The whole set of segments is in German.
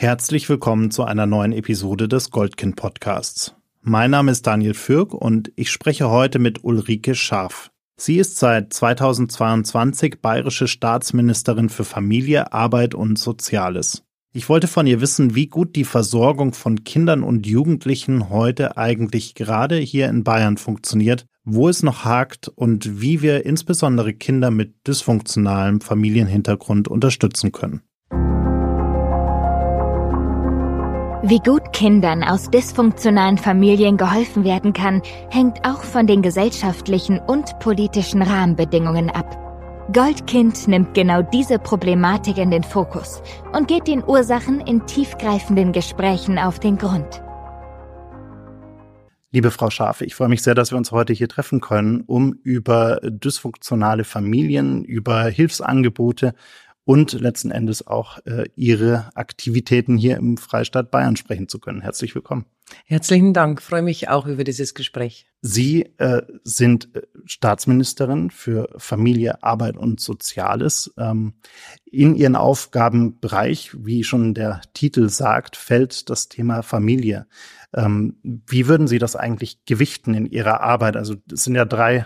Herzlich willkommen zu einer neuen Episode des Goldkind Podcasts. Mein Name ist Daniel Fürk und ich spreche heute mit Ulrike Scharf. Sie ist seit 2022 bayerische Staatsministerin für Familie, Arbeit und Soziales. Ich wollte von ihr wissen, wie gut die Versorgung von Kindern und Jugendlichen heute eigentlich gerade hier in Bayern funktioniert, wo es noch hakt und wie wir insbesondere Kinder mit dysfunktionalem Familienhintergrund unterstützen können. Wie gut Kindern aus dysfunktionalen Familien geholfen werden kann, hängt auch von den gesellschaftlichen und politischen Rahmenbedingungen ab. Goldkind nimmt genau diese Problematik in den Fokus und geht den Ursachen in tiefgreifenden Gesprächen auf den Grund. Liebe Frau Schafe, ich freue mich sehr, dass wir uns heute hier treffen können, um über dysfunktionale Familien, über Hilfsangebote und letzten Endes auch äh, Ihre Aktivitäten hier im Freistaat Bayern sprechen zu können. Herzlich willkommen. Herzlichen Dank. freue mich auch über dieses Gespräch. Sie äh, sind äh, Staatsministerin für Familie, Arbeit und Soziales. Ähm, in Ihren Aufgabenbereich, wie schon der Titel sagt, fällt das Thema Familie. Ähm, wie würden Sie das eigentlich gewichten in Ihrer Arbeit? Also es sind ja drei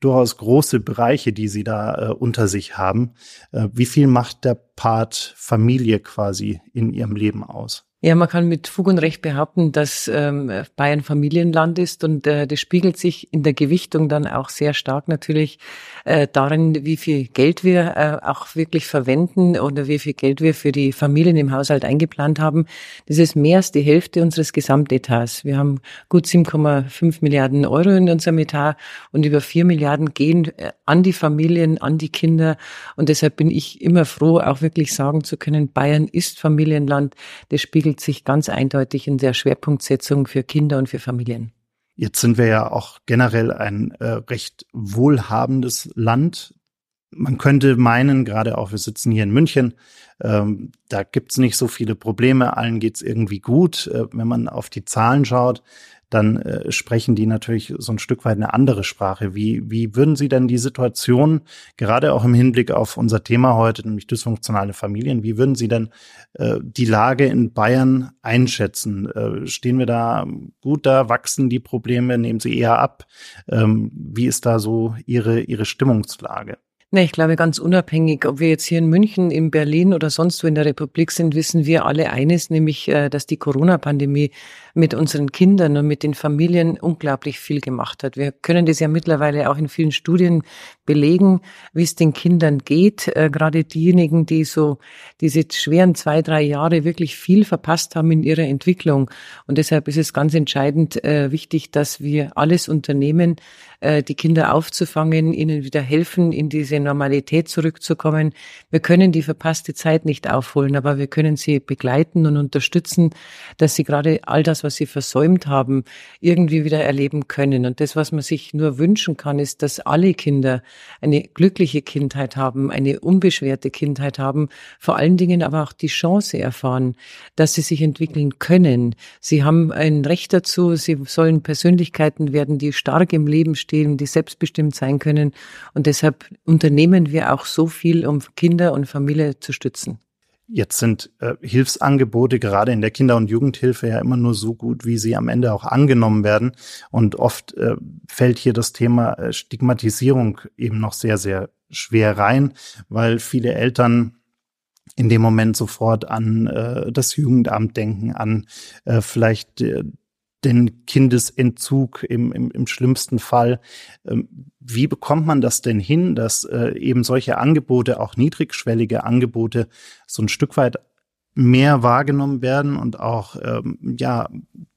durchaus große Bereiche, die Sie da äh, unter sich haben. Äh, wie viel macht der Part Familie quasi in Ihrem Leben aus? Ja, man kann mit Fug und Recht behaupten, dass ähm, Bayern Familienland ist und äh, das spiegelt sich in der Gewichtung dann auch sehr stark natürlich äh, darin, wie viel Geld wir äh, auch wirklich verwenden oder wie viel Geld wir für die Familien im Haushalt eingeplant haben. Das ist mehr als die Hälfte unseres Gesamtetats. Wir haben gut 7,5 Milliarden Euro in unserem Etat und über 4 Milliarden gehen äh, an die Familien, an die Kinder und deshalb bin ich immer froh, auch wirklich sagen zu können, Bayern ist Familienland. Das spiegelt spiegelt sich ganz eindeutig in der Schwerpunktsetzung für Kinder und für Familien. Jetzt sind wir ja auch generell ein äh, recht wohlhabendes Land. Man könnte meinen, gerade auch wir sitzen hier in München, ähm, da gibt's nicht so viele Probleme, allen geht's irgendwie gut. Äh, wenn man auf die Zahlen schaut, dann äh, sprechen die natürlich so ein Stück weit eine andere Sprache. Wie, wie würden Sie denn die Situation, gerade auch im Hinblick auf unser Thema heute, nämlich dysfunktionale Familien, wie würden Sie denn äh, die Lage in Bayern einschätzen? Äh, stehen wir da gut da? Wachsen die Probleme? Nehmen sie eher ab? Ähm, wie ist da so Ihre, Ihre Stimmungslage? Ne, ich glaube, ganz unabhängig, ob wir jetzt hier in München, in Berlin oder sonst wo in der Republik sind, wissen wir alle eines, nämlich, äh, dass die Corona-Pandemie mit unseren Kindern und mit den Familien unglaublich viel gemacht hat. Wir können das ja mittlerweile auch in vielen Studien belegen, wie es den Kindern geht. Äh, gerade diejenigen, die so diese schweren zwei, drei Jahre wirklich viel verpasst haben in ihrer Entwicklung. Und deshalb ist es ganz entscheidend äh, wichtig, dass wir alles unternehmen, äh, die Kinder aufzufangen, ihnen wieder helfen, in diese Normalität zurückzukommen. Wir können die verpasste Zeit nicht aufholen, aber wir können sie begleiten und unterstützen, dass sie gerade all das, was sie versäumt haben, irgendwie wieder erleben können. Und das, was man sich nur wünschen kann, ist, dass alle Kinder eine glückliche Kindheit haben, eine unbeschwerte Kindheit haben, vor allen Dingen aber auch die Chance erfahren, dass sie sich entwickeln können. Sie haben ein Recht dazu, sie sollen Persönlichkeiten werden, die stark im Leben stehen, die selbstbestimmt sein können. Und deshalb unternehmen wir auch so viel, um Kinder und Familie zu stützen. Jetzt sind äh, Hilfsangebote gerade in der Kinder- und Jugendhilfe ja immer nur so gut, wie sie am Ende auch angenommen werden. Und oft äh, fällt hier das Thema äh, Stigmatisierung eben noch sehr, sehr schwer rein, weil viele Eltern in dem Moment sofort an äh, das Jugendamt denken, an äh, vielleicht äh, den Kindesentzug im, im, im schlimmsten Fall. Ähm, wie bekommt man das denn hin, dass äh, eben solche Angebote, auch niedrigschwellige Angebote, so ein Stück weit mehr wahrgenommen werden und auch ähm, ja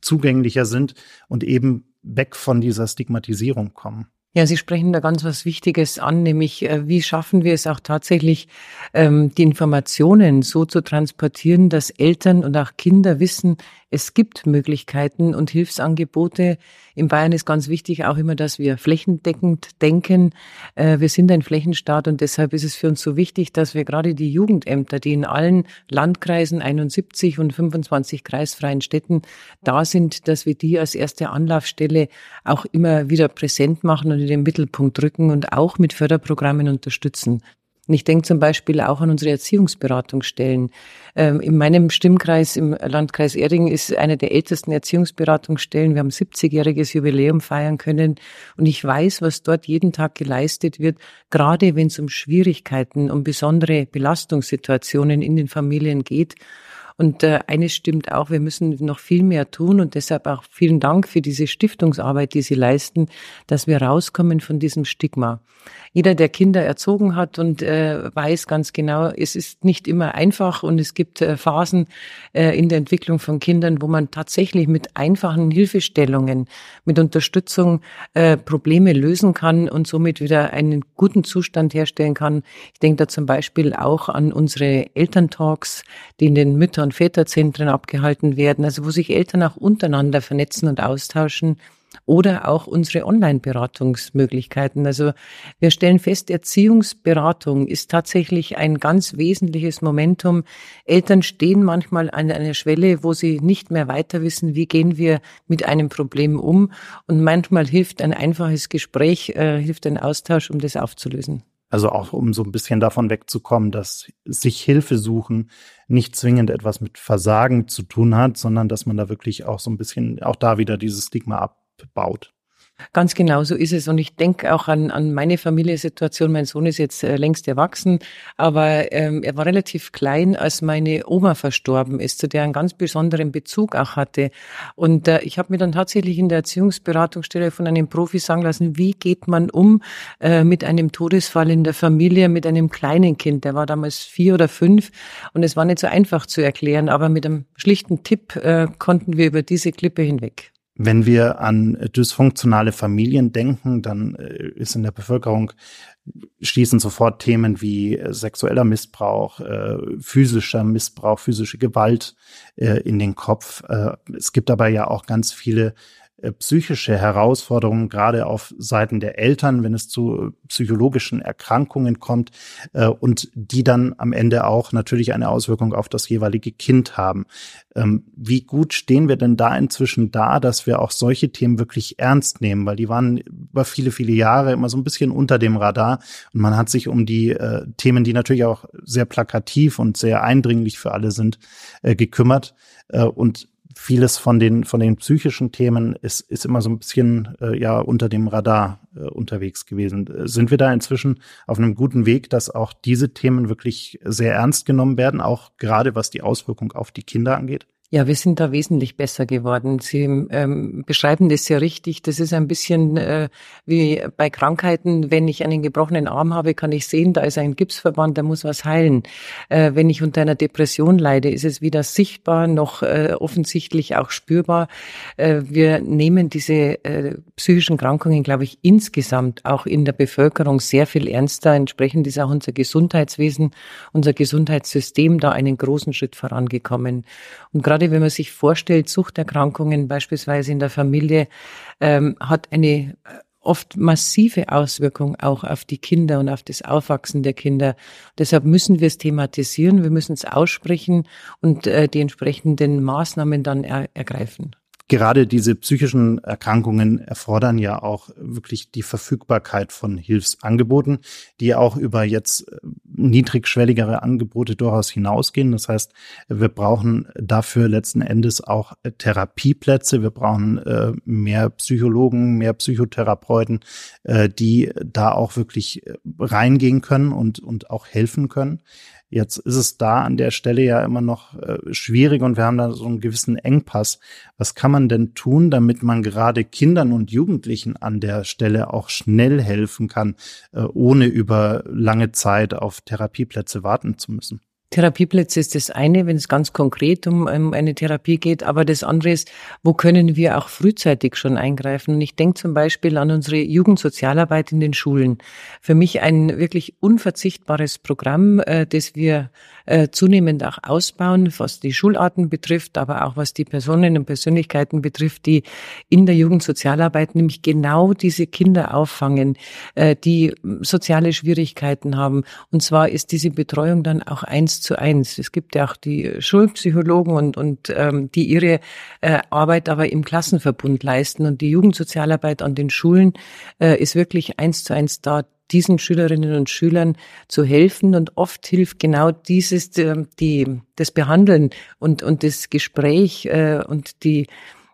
zugänglicher sind und eben weg von dieser Stigmatisierung kommen? Ja, Sie sprechen da ganz was Wichtiges an, nämlich äh, wie schaffen wir es auch tatsächlich, ähm, die Informationen so zu transportieren, dass Eltern und auch Kinder wissen, es gibt Möglichkeiten und Hilfsangebote. In Bayern ist ganz wichtig auch immer, dass wir flächendeckend denken. Äh, wir sind ein Flächenstaat und deshalb ist es für uns so wichtig, dass wir gerade die Jugendämter, die in allen Landkreisen 71 und 25 kreisfreien Städten da sind, dass wir die als erste Anlaufstelle auch immer wieder präsent machen und in den Mittelpunkt rücken und auch mit Förderprogrammen unterstützen. Und ich denke zum Beispiel auch an unsere Erziehungsberatungsstellen. Ähm, in meinem Stimmkreis im Landkreis Erding ist eine der ältesten Erziehungsberatungsstellen. Wir haben 70-jähriges Jubiläum feiern können. Und ich weiß, was dort jeden Tag geleistet wird, gerade wenn es um Schwierigkeiten, um besondere Belastungssituationen in den Familien geht. Und äh, eines stimmt auch, wir müssen noch viel mehr tun und deshalb auch vielen Dank für diese Stiftungsarbeit, die Sie leisten, dass wir rauskommen von diesem Stigma. Jeder, der Kinder erzogen hat und äh, weiß ganz genau, es ist nicht immer einfach und es gibt äh, Phasen äh, in der Entwicklung von Kindern, wo man tatsächlich mit einfachen Hilfestellungen, mit Unterstützung äh, Probleme lösen kann und somit wieder einen guten Zustand herstellen kann. Ich denke da zum Beispiel auch an unsere Elterntalks, die in den Mütter- und Väterzentren abgehalten werden, also wo sich Eltern auch untereinander vernetzen und austauschen oder auch unsere Online-Beratungsmöglichkeiten. Also wir stellen fest, Erziehungsberatung ist tatsächlich ein ganz wesentliches Momentum. Eltern stehen manchmal an einer Schwelle, wo sie nicht mehr weiter wissen, wie gehen wir mit einem Problem um. Und manchmal hilft ein einfaches Gespräch, äh, hilft ein Austausch, um das aufzulösen. Also auch um so ein bisschen davon wegzukommen, dass sich Hilfe suchen nicht zwingend etwas mit Versagen zu tun hat, sondern dass man da wirklich auch so ein bisschen auch da wieder dieses Stigma ab baut. Ganz genau so ist es. Und ich denke auch an, an meine Familiensituation. Mein Sohn ist jetzt äh, längst erwachsen, aber ähm, er war relativ klein, als meine Oma verstorben ist, zu der einen ganz besonderen Bezug auch hatte. Und äh, ich habe mir dann tatsächlich in der Erziehungsberatungsstelle von einem Profi sagen lassen, wie geht man um äh, mit einem Todesfall in der Familie, mit einem kleinen Kind. Der war damals vier oder fünf und es war nicht so einfach zu erklären, aber mit einem schlichten Tipp äh, konnten wir über diese Klippe hinweg. Wenn wir an dysfunktionale Familien denken, dann äh, ist in der Bevölkerung schließen sofort Themen wie äh, sexueller Missbrauch, äh, physischer Missbrauch, physische Gewalt in den Kopf. Es gibt aber ja auch ganz viele psychische Herausforderungen, gerade auf Seiten der Eltern, wenn es zu psychologischen Erkrankungen kommt äh, und die dann am Ende auch natürlich eine Auswirkung auf das jeweilige Kind haben. Ähm, wie gut stehen wir denn da inzwischen da, dass wir auch solche Themen wirklich ernst nehmen? Weil die waren über viele, viele Jahre immer so ein bisschen unter dem Radar und man hat sich um die äh, Themen, die natürlich auch sehr plakativ und sehr eindringlich für alle sind, äh, gekümmert. Äh, und vieles von den, von den psychischen Themen ist, ist immer so ein bisschen äh, ja unter dem Radar äh, unterwegs gewesen. Sind wir da inzwischen auf einem guten Weg, dass auch diese Themen wirklich sehr ernst genommen werden, auch gerade was die Auswirkung auf die Kinder angeht? Ja, wir sind da wesentlich besser geworden. Sie ähm, beschreiben das sehr richtig. Das ist ein bisschen äh, wie bei Krankheiten. Wenn ich einen gebrochenen Arm habe, kann ich sehen, da ist ein Gipsverband, da muss was heilen. Äh, wenn ich unter einer Depression leide, ist es weder sichtbar noch äh, offensichtlich auch spürbar. Äh, wir nehmen diese äh, psychischen Krankungen, glaube ich, insgesamt auch in der Bevölkerung sehr viel ernster. Entsprechend ist auch unser Gesundheitswesen, unser Gesundheitssystem da einen großen Schritt vorangekommen. Und gerade gerade wenn man sich vorstellt, Suchterkrankungen beispielsweise in der Familie, ähm, hat eine äh, oft massive Auswirkung auch auf die Kinder und auf das Aufwachsen der Kinder. Deshalb müssen wir es thematisieren, wir müssen es aussprechen und äh, die entsprechenden Maßnahmen dann er ergreifen gerade diese psychischen Erkrankungen erfordern ja auch wirklich die Verfügbarkeit von Hilfsangeboten, die auch über jetzt äh, niedrigschwelligere Angebote durchaus hinausgehen. Das heißt, wir brauchen dafür letzten Endes auch äh, Therapieplätze. Wir brauchen äh, mehr Psychologen, mehr Psychotherapeuten, die da auch wirklich reingehen können und, und auch helfen können. Jetzt ist es da an der Stelle ja immer noch äh, schwierig und wir haben da so einen gewissen Engpass. Was kann man denn tun, damit man gerade Kindern und Jugendlichen an der Stelle auch schnell helfen kann, äh, ohne über lange Zeit auf Therapieplätze warten zu müssen? Therapieplätze ist das eine, wenn es ganz konkret um, um, eine Therapie geht, aber das andere ist, wo können wir auch frühzeitig schon eingreifen? Und ich denke zum Beispiel an unsere Jugendsozialarbeit in den Schulen. Für mich ein wirklich unverzichtbares Programm, äh, das wir äh, zunehmend auch ausbauen, was die Schularten betrifft, aber auch was die Personen und Persönlichkeiten betrifft, die in der Jugendsozialarbeit nämlich genau diese Kinder auffangen, äh, die soziale Schwierigkeiten haben. Und zwar ist diese Betreuung dann auch eins zu eins. Es gibt ja auch die Schulpsychologen und, und ähm, die ihre äh, Arbeit aber im Klassenverbund leisten. Und die Jugendsozialarbeit an den Schulen äh, ist wirklich eins zu eins da diesen Schülerinnen und Schülern zu helfen. Und oft hilft genau dieses, äh, die, das Behandeln und, und das Gespräch äh, und die,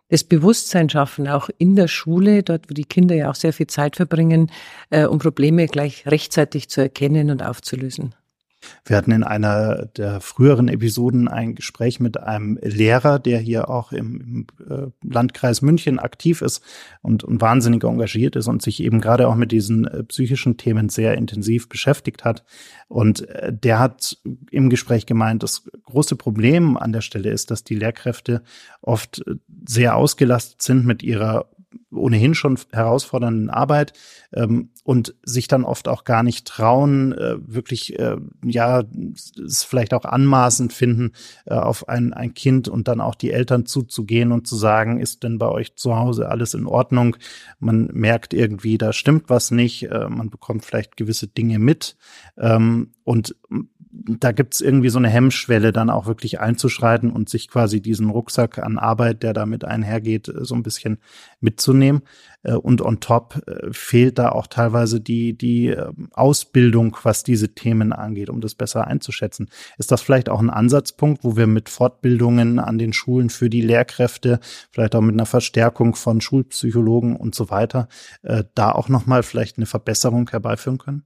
das Bewusstsein schaffen, auch in der Schule, dort wo die Kinder ja auch sehr viel Zeit verbringen, äh, um Probleme gleich rechtzeitig zu erkennen und aufzulösen. Wir hatten in einer der früheren Episoden ein Gespräch mit einem Lehrer, der hier auch im, im äh, Landkreis München aktiv ist und, und wahnsinnig engagiert ist und sich eben gerade auch mit diesen äh, psychischen Themen sehr intensiv beschäftigt hat. Und äh, der hat im Gespräch gemeint, das große Problem an der Stelle ist, dass die Lehrkräfte oft sehr ausgelastet sind mit ihrer ohnehin schon herausfordernden Arbeit ähm, und sich dann oft auch gar nicht trauen, äh, wirklich, äh, ja, es vielleicht auch anmaßend finden, äh, auf ein, ein Kind und dann auch die Eltern zuzugehen und zu sagen, ist denn bei euch zu Hause alles in Ordnung? Man merkt irgendwie, da stimmt was nicht, äh, man bekommt vielleicht gewisse Dinge mit ähm, und da gibt's irgendwie so eine Hemmschwelle, dann auch wirklich einzuschreiten und sich quasi diesen Rucksack an Arbeit, der damit einhergeht, so ein bisschen mitzunehmen. Äh, und on top äh, fehlt da auch teilweise die, die ähm, Ausbildung, was diese Themen angeht, um das besser einzuschätzen. Ist das vielleicht auch ein Ansatzpunkt, wo wir mit Fortbildungen an den Schulen für die Lehrkräfte, vielleicht auch mit einer Verstärkung von Schulpsychologen und so weiter, äh, da auch nochmal vielleicht eine Verbesserung herbeiführen können?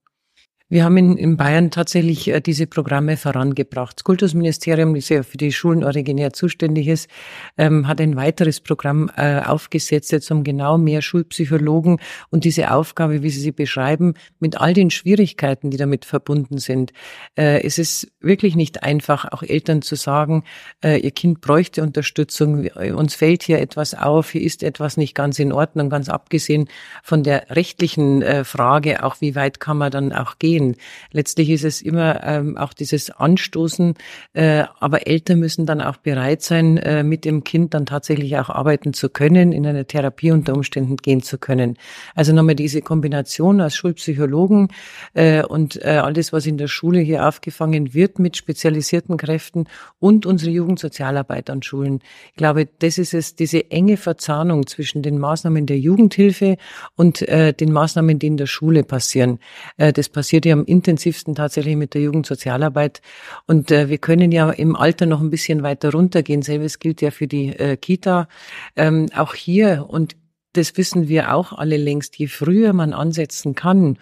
Wir haben in, in Bayern tatsächlich äh, diese Programme vorangebracht. Das Kultusministerium, das ja für die Schulen originär zuständig ist, ähm, hat ein weiteres Programm äh, aufgesetzt, jetzt um genau mehr Schulpsychologen und diese Aufgabe, wie Sie sie beschreiben, mit all den Schwierigkeiten, die damit verbunden sind. Äh, es ist wirklich nicht einfach, auch Eltern zu sagen, äh, ihr Kind bräuchte Unterstützung, uns fällt hier etwas auf, hier ist etwas nicht ganz in Ordnung, ganz abgesehen von der rechtlichen äh, Frage, auch wie weit kann man dann auch gehen gehen. Letztlich ist es immer ähm, auch dieses Anstoßen, äh, aber Eltern müssen dann auch bereit sein, äh, mit dem Kind dann tatsächlich auch arbeiten zu können, in eine Therapie unter Umständen gehen zu können. Also nochmal diese Kombination aus Schulpsychologen äh, und äh, alles, was in der Schule hier aufgefangen wird mit spezialisierten Kräften und unsere Jugendsozialarbeit an Schulen. Ich glaube, das ist es, diese enge Verzahnung zwischen den Maßnahmen der Jugendhilfe und äh, den Maßnahmen, die in der Schule passieren. Äh, das passiert ja am intensivsten tatsächlich mit der Jugendsozialarbeit. Und äh, wir können ja im Alter noch ein bisschen weiter runtergehen. Selbes gilt ja für die äh, Kita. Ähm, auch hier, und das wissen wir auch alle längst, je früher man ansetzen kann,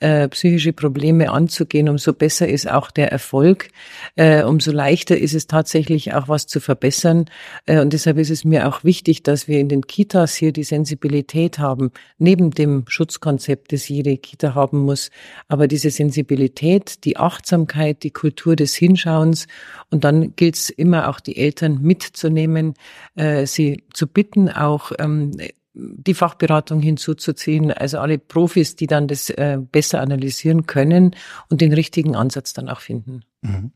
äh, psychische Probleme anzugehen, umso besser ist auch der Erfolg, äh, umso leichter ist es tatsächlich auch was zu verbessern. Äh, und deshalb ist es mir auch wichtig, dass wir in den Kitas hier die Sensibilität haben, neben dem Schutzkonzept, das jede Kita haben muss, aber diese Sensibilität, die Achtsamkeit, die Kultur des Hinschauens. Und dann gilt es immer auch die Eltern mitzunehmen, äh, sie zu bitten, auch ähm, die Fachberatung hinzuzuziehen, also alle Profis, die dann das äh, besser analysieren können und den richtigen Ansatz dann auch finden. Mhm.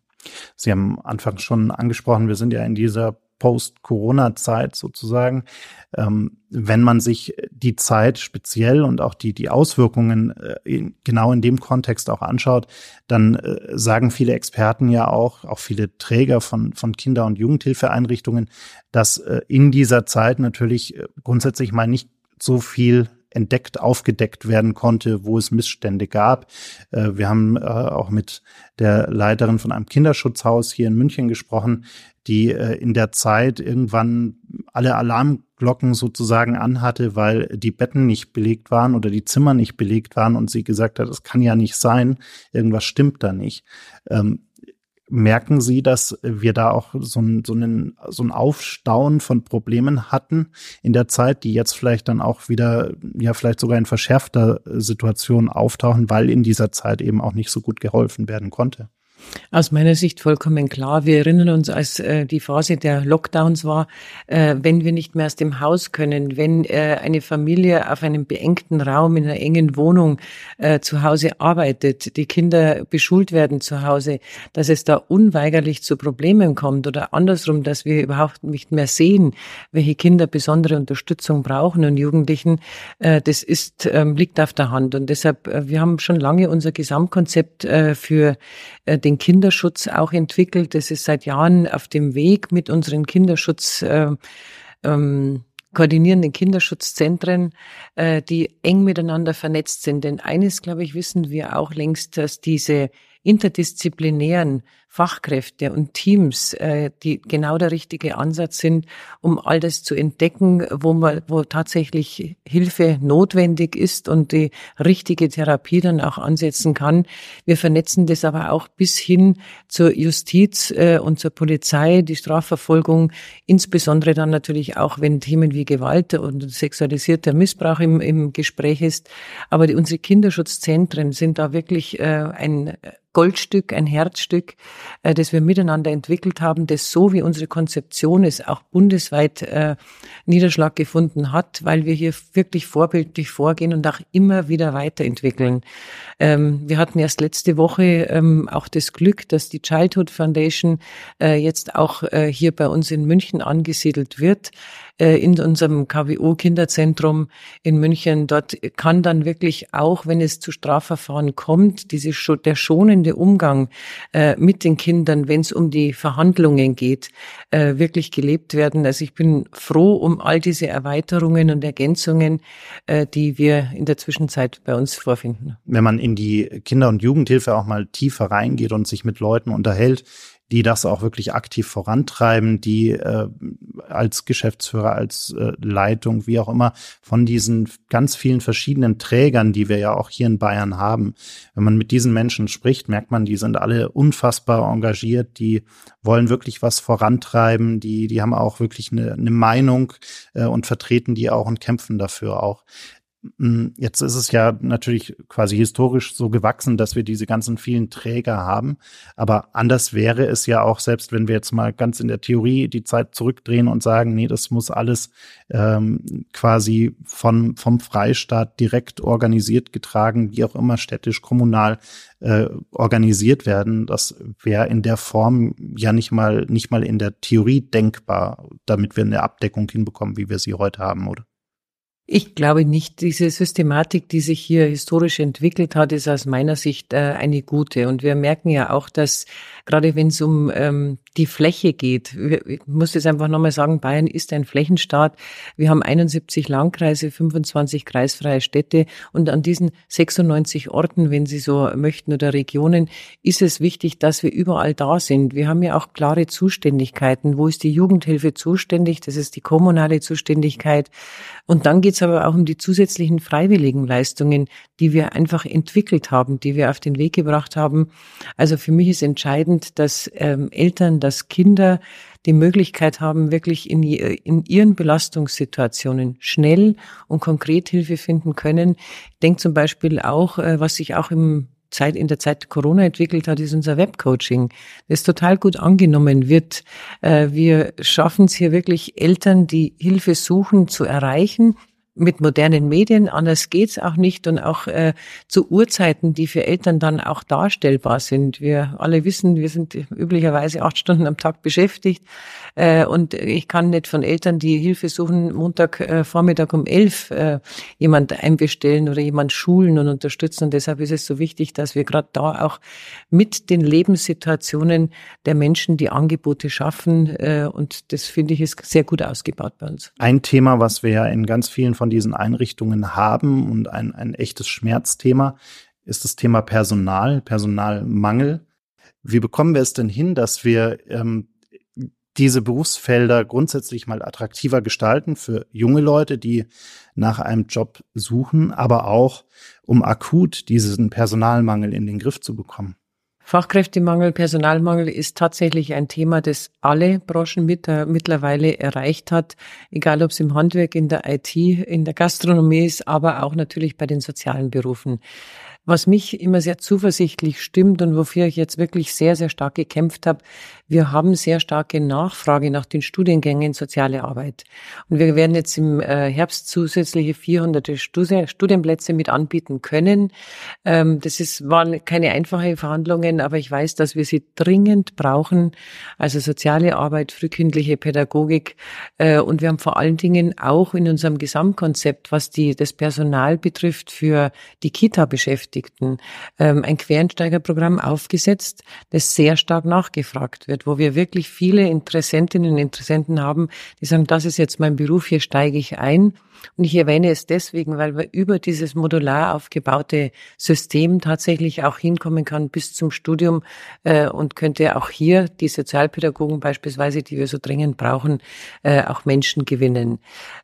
Sie haben Anfang schon angesprochen, wir sind ja in dieser Post-Corona-Zeit sozusagen. Ähm, wenn man sich die Zeit speziell und auch die, die Auswirkungen äh, in, genau in dem Kontext auch anschaut, dann äh, sagen viele Experten ja auch, auch viele Träger von, von Kinder- und Jugendhilfeeinrichtungen, dass äh, in dieser Zeit natürlich äh, grundsätzlich mal nicht so viel entdeckt, aufgedeckt werden konnte, wo es Missstände gab. Äh, wir haben äh, auch mit der Leiterin von einem Kinderschutzhaus hier in München gesprochen, die äh, in der Zeit irgendwann alle Alarmglocken sozusagen anhatte, weil die Betten nicht belegt waren oder die Zimmer nicht belegt waren und sie gesagt hat, das kann ja nicht sein, irgendwas stimmt da nicht. Ähm, merken Sie, dass wir da auch so ein, so, einen, so ein Aufstauen von Problemen hatten in der Zeit, die jetzt vielleicht dann auch wieder, ja, vielleicht sogar in verschärfter Situation auftauchen, weil in dieser Zeit eben auch nicht so gut geholfen werden konnte? Aus meiner Sicht vollkommen klar. Wir erinnern uns, als äh, die Phase der Lockdowns war, äh, wenn wir nicht mehr aus dem Haus können, wenn äh, eine Familie auf einem beengten Raum in einer engen Wohnung äh, zu Hause arbeitet, die Kinder beschult werden zu Hause, dass es da unweigerlich zu Problemen kommt oder andersrum, dass wir überhaupt nicht mehr sehen, welche Kinder besondere Unterstützung brauchen und Jugendlichen, äh, das ist, ähm, liegt auf der Hand. Und deshalb, äh, wir haben schon lange unser Gesamtkonzept äh, für äh, den Kinderschutz auch entwickelt. Das ist seit Jahren auf dem Weg mit unseren Kinderschutz. Äh, ähm, koordinierenden Kinderschutzzentren, äh, die eng miteinander vernetzt sind. Denn eines, glaube ich, wissen wir auch längst, dass diese interdisziplinären Fachkräfte und Teams, äh, die genau der richtige Ansatz sind, um all das zu entdecken, wo man, wo tatsächlich Hilfe notwendig ist und die richtige Therapie dann auch ansetzen kann. Wir vernetzen das aber auch bis hin zur Justiz äh, und zur Polizei, die Strafverfolgung, insbesondere dann natürlich auch, wenn Themen wie Gewalt und sexualisierter Missbrauch im, im Gespräch ist. Aber die, unsere Kinderschutzzentren sind da wirklich äh, ein Goldstück, ein Herzstück, äh, das wir miteinander entwickelt haben, das so wie unsere Konzeption es auch bundesweit äh, Niederschlag gefunden hat, weil wir hier wirklich vorbildlich vorgehen und auch immer wieder weiterentwickeln. Ähm, wir hatten erst letzte Woche ähm, auch das Glück, dass die Childhood Foundation äh, jetzt auch äh, hier bei uns in München angesiedelt wird in unserem KWO Kinderzentrum in München. Dort kann dann wirklich auch, wenn es zu Strafverfahren kommt, diese, der schonende Umgang äh, mit den Kindern, wenn es um die Verhandlungen geht, äh, wirklich gelebt werden. Also ich bin froh um all diese Erweiterungen und Ergänzungen, die wir in der Zwischenzeit bei uns vorfinden. Wenn man in die Kinder- und Jugendhilfe auch mal tiefer reingeht und sich mit Leuten unterhält, die das auch wirklich aktiv vorantreiben, die äh, als Geschäftsführer, als äh, Leitung, wie auch immer, von diesen ganz vielen verschiedenen Trägern, die wir ja auch hier in Bayern haben. Wenn man mit diesen Menschen spricht, merkt man, die sind alle unfassbar engagiert, die wollen wirklich was vorantreiben, die, die haben auch wirklich eine, eine Meinung äh, und vertreten die auch und kämpfen dafür auch. Mm, jetzt ist es ja natürlich quasi historisch so gewachsen, dass wir diese ganzen vielen Träger haben. Aber anders wäre es ja auch, selbst wenn wir jetzt mal ganz in der Theorie die Zeit zurückdrehen und sagen, nee, das muss alles ähm, quasi von, vom Freistaat direkt organisiert, getragen, wie auch immer städtisch, kommunal äh, organisiert werden. Das wäre in der Form ja nicht mal, nicht mal in der Theorie denkbar, damit wir eine Abdeckung hinbekommen, wie wir sie heute haben, oder? Ich glaube nicht. Diese Systematik, die sich hier historisch entwickelt hat, ist aus meiner Sicht äh, eine gute. Und wir merken ja auch, dass gerade wenn es um ähm, die Fläche geht, ich muss jetzt einfach nochmal sagen, Bayern ist ein Flächenstaat. Wir haben 71 Landkreise, 25 kreisfreie Städte und an diesen 96 Orten, wenn Sie so möchten, oder Regionen, ist es wichtig, dass wir überall da sind. Wir haben ja auch klare Zuständigkeiten. Wo ist die Jugendhilfe zuständig? Das ist die kommunale Zuständigkeit. Und dann geht es aber auch um die zusätzlichen freiwilligen Leistungen, die wir einfach entwickelt haben, die wir auf den Weg gebracht haben. Also für mich ist entscheidend, dass ähm, Eltern, dass Kinder die Möglichkeit haben, wirklich in, in ihren Belastungssituationen schnell und konkret Hilfe finden können. Ich denke zum Beispiel auch, äh, was sich auch im Zeit, in der Zeit Corona entwickelt hat, ist unser Webcoaching, das total gut angenommen wird. Äh, wir schaffen es hier wirklich, Eltern, die Hilfe suchen, zu erreichen mit modernen Medien, anders geht's auch nicht und auch äh, zu Uhrzeiten, die für Eltern dann auch darstellbar sind. Wir alle wissen, wir sind üblicherweise acht Stunden am Tag beschäftigt äh, und ich kann nicht von Eltern, die Hilfe suchen, Montag äh, Vormittag um elf äh, jemand einbestellen oder jemand schulen und unterstützen. Und deshalb ist es so wichtig, dass wir gerade da auch mit den Lebenssituationen der Menschen die Angebote schaffen äh, und das finde ich ist sehr gut ausgebaut bei uns. Ein Thema, was wir ja in ganz vielen von von diesen Einrichtungen haben und ein, ein echtes Schmerzthema ist das Thema Personal, Personalmangel. Wie bekommen wir es denn hin, dass wir ähm, diese Berufsfelder grundsätzlich mal attraktiver gestalten für junge Leute, die nach einem Job suchen, aber auch um akut diesen Personalmangel in den Griff zu bekommen? Fachkräftemangel, Personalmangel ist tatsächlich ein Thema, das alle Branchen mit, äh, mittlerweile erreicht hat, egal ob es im Handwerk, in der IT, in der Gastronomie ist, aber auch natürlich bei den sozialen Berufen. Was mich immer sehr zuversichtlich stimmt und wofür ich jetzt wirklich sehr, sehr stark gekämpft habe, wir haben sehr starke Nachfrage nach den Studiengängen soziale Arbeit. Und wir werden jetzt im äh, Herbst zusätzliche 400 Studienplätze mit anbieten können. Ähm, das ist, waren keine einfachen Verhandlungen, aber ich weiß, dass wir sie dringend brauchen. Also soziale Arbeit, frühkindliche Pädagogik. Äh, und wir haben vor allen Dingen auch in unserem Gesamtkonzept, was die, das Personal betrifft, für die Kita beschäftigt Beschäftigten ähm, ein Quereinsteigerprogramm aufgesetzt, das sehr stark nachgefragt wird, wo wir wirklich viele Interessentinnen und Interessenten haben, die sagen, das ist jetzt mein Beruf, hier steige ich ein. Und ich erwähne es deswegen, weil wir über dieses modular aufgebaute System tatsächlich auch hinkommen kann bis zum Studium äh, und könnte auch hier die Sozialpädagogen beispielsweise, die wir so dringend brauchen, äh, auch Menschen gewinnen.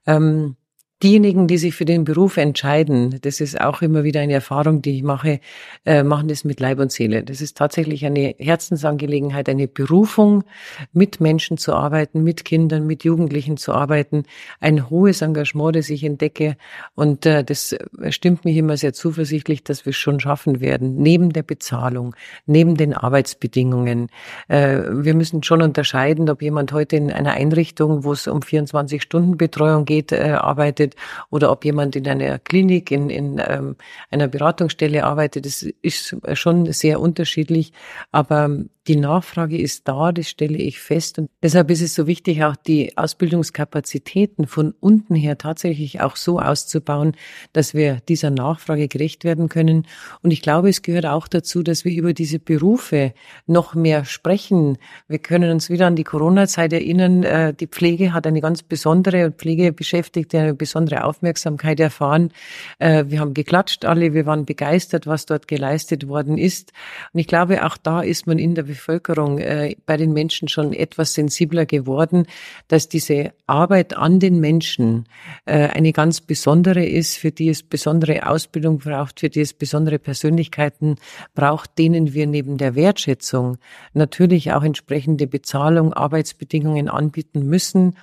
Ähm, diejenigen, die sich für den Beruf entscheiden, das ist auch immer wieder eine Erfahrung, die ich mache, äh, machen das mit Leib und Seele. Das ist tatsächlich eine Herzensangelegenheit, eine Berufung, mit Menschen zu arbeiten, mit Kindern, mit Jugendlichen zu arbeiten. Ein hohes Engagement, das ich entdecke. Und äh, das stimmt mich immer sehr zuversichtlich, dass wir es schon schaffen werden. Neben der Bezahlung, neben den Arbeitsbedingungen. Äh, wir müssen schon unterscheiden, ob jemand heute in einer Einrichtung, wo es um 24-Stunden-Betreuung geht, äh, arbeitet oder ob jemand in einer Klinik, in, in ähm, einer Beratungsstelle arbeitet. Das ist schon sehr unterschiedlich. Aber die Nachfrage ist da, das stelle ich fest. Und deshalb ist es so wichtig, auch die Ausbildungskapazitäten von unten her tatsächlich auch so auszubauen, dass wir dieser Nachfrage gerecht werden können. Und ich glaube, es gehört auch dazu, dass wir über diese Berufe noch mehr sprechen. Wir können uns wieder an die Corona-Zeit erinnern. Äh, die Pflege hat eine ganz besondere und Pflegebeschäftigte eine besondere Aufmerksamkeit erfahren. Äh, wir haben geklatscht alle, wir waren begeistert, was dort geleistet worden ist. Und ich glaube, auch da ist man in der Bevölkerung, äh, bei den Menschen schon etwas sensibler geworden, dass diese Arbeit an den Menschen äh, eine ganz besondere ist, für die es besondere Ausbildung braucht, für die es besondere Persönlichkeiten braucht, denen wir neben der Wertschätzung natürlich auch entsprechende Bezahlung, Arbeitsbedingungen anbieten müssen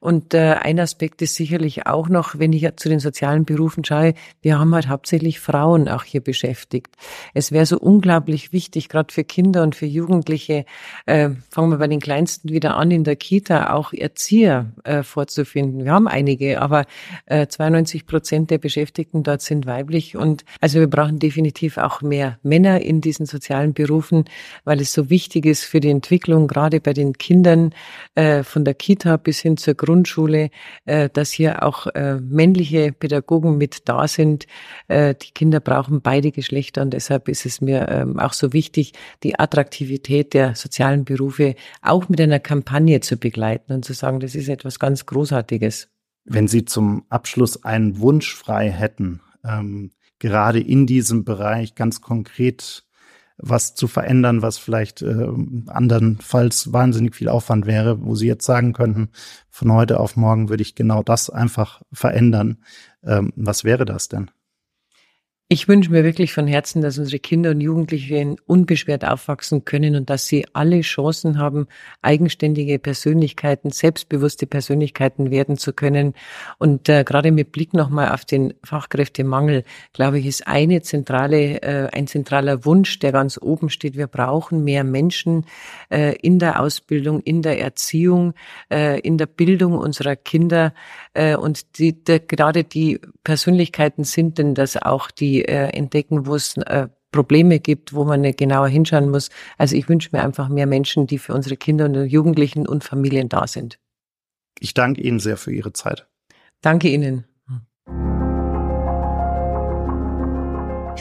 und äh, ein Aspekt ist sicherlich auch noch, wenn ich zu den sozialen Berufen schaue, wir haben halt hauptsächlich Frauen auch hier beschäftigt. Es wäre so unglaublich wichtig, gerade für Kinder und für Jugendliche, äh, fangen wir bei den Kleinsten wieder an, in der Kita auch Erzieher äh, vorzufinden. Wir haben einige, aber äh, 92 Prozent der Beschäftigten dort sind weiblich. Und also wir brauchen definitiv auch mehr Männer in diesen sozialen Berufen, weil es so wichtig ist für die Entwicklung, gerade bei den Kindern äh, von der Kita bis hin zur Grundschule, äh, dass hier auch äh, männliche Pädagogen mit da sind. Äh, die Kinder brauchen beide Geschlechter und deshalb ist es mir ähm, auch so wichtig, die Attraktivität der sozialen Berufe auch mit einer Kampagne zu begleiten und zu sagen, das ist etwas ganz Großartiges. Wenn Sie zum Abschluss einen Wunsch frei hätten, ähm, gerade in diesem Bereich ganz konkret was zu verändern, was vielleicht äh, andernfalls wahnsinnig viel Aufwand wäre, wo sie jetzt sagen könnten, von heute auf morgen würde ich genau das einfach verändern. Ähm, was wäre das denn? Ich wünsche mir wirklich von Herzen, dass unsere Kinder und Jugendlichen unbeschwert aufwachsen können und dass sie alle Chancen haben, eigenständige Persönlichkeiten, selbstbewusste Persönlichkeiten werden zu können. Und äh, gerade mit Blick nochmal auf den Fachkräftemangel, glaube ich, ist eine zentrale, äh, ein zentraler Wunsch, der ganz oben steht. Wir brauchen mehr Menschen äh, in der Ausbildung, in der Erziehung, äh, in der Bildung unserer Kinder. Äh, und die, der, gerade die Persönlichkeiten sind denn das auch die äh, entdecken, wo es äh, Probleme gibt, wo man genauer hinschauen muss. Also ich wünsche mir einfach mehr Menschen, die für unsere Kinder und Jugendlichen und Familien da sind. Ich danke Ihnen sehr für Ihre Zeit. Danke Ihnen.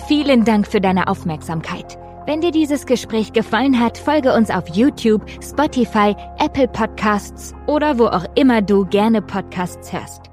Vielen Dank für deine Aufmerksamkeit. Wenn dir dieses Gespräch gefallen hat, folge uns auf YouTube, Spotify, Apple Podcasts oder wo auch immer du gerne Podcasts hörst.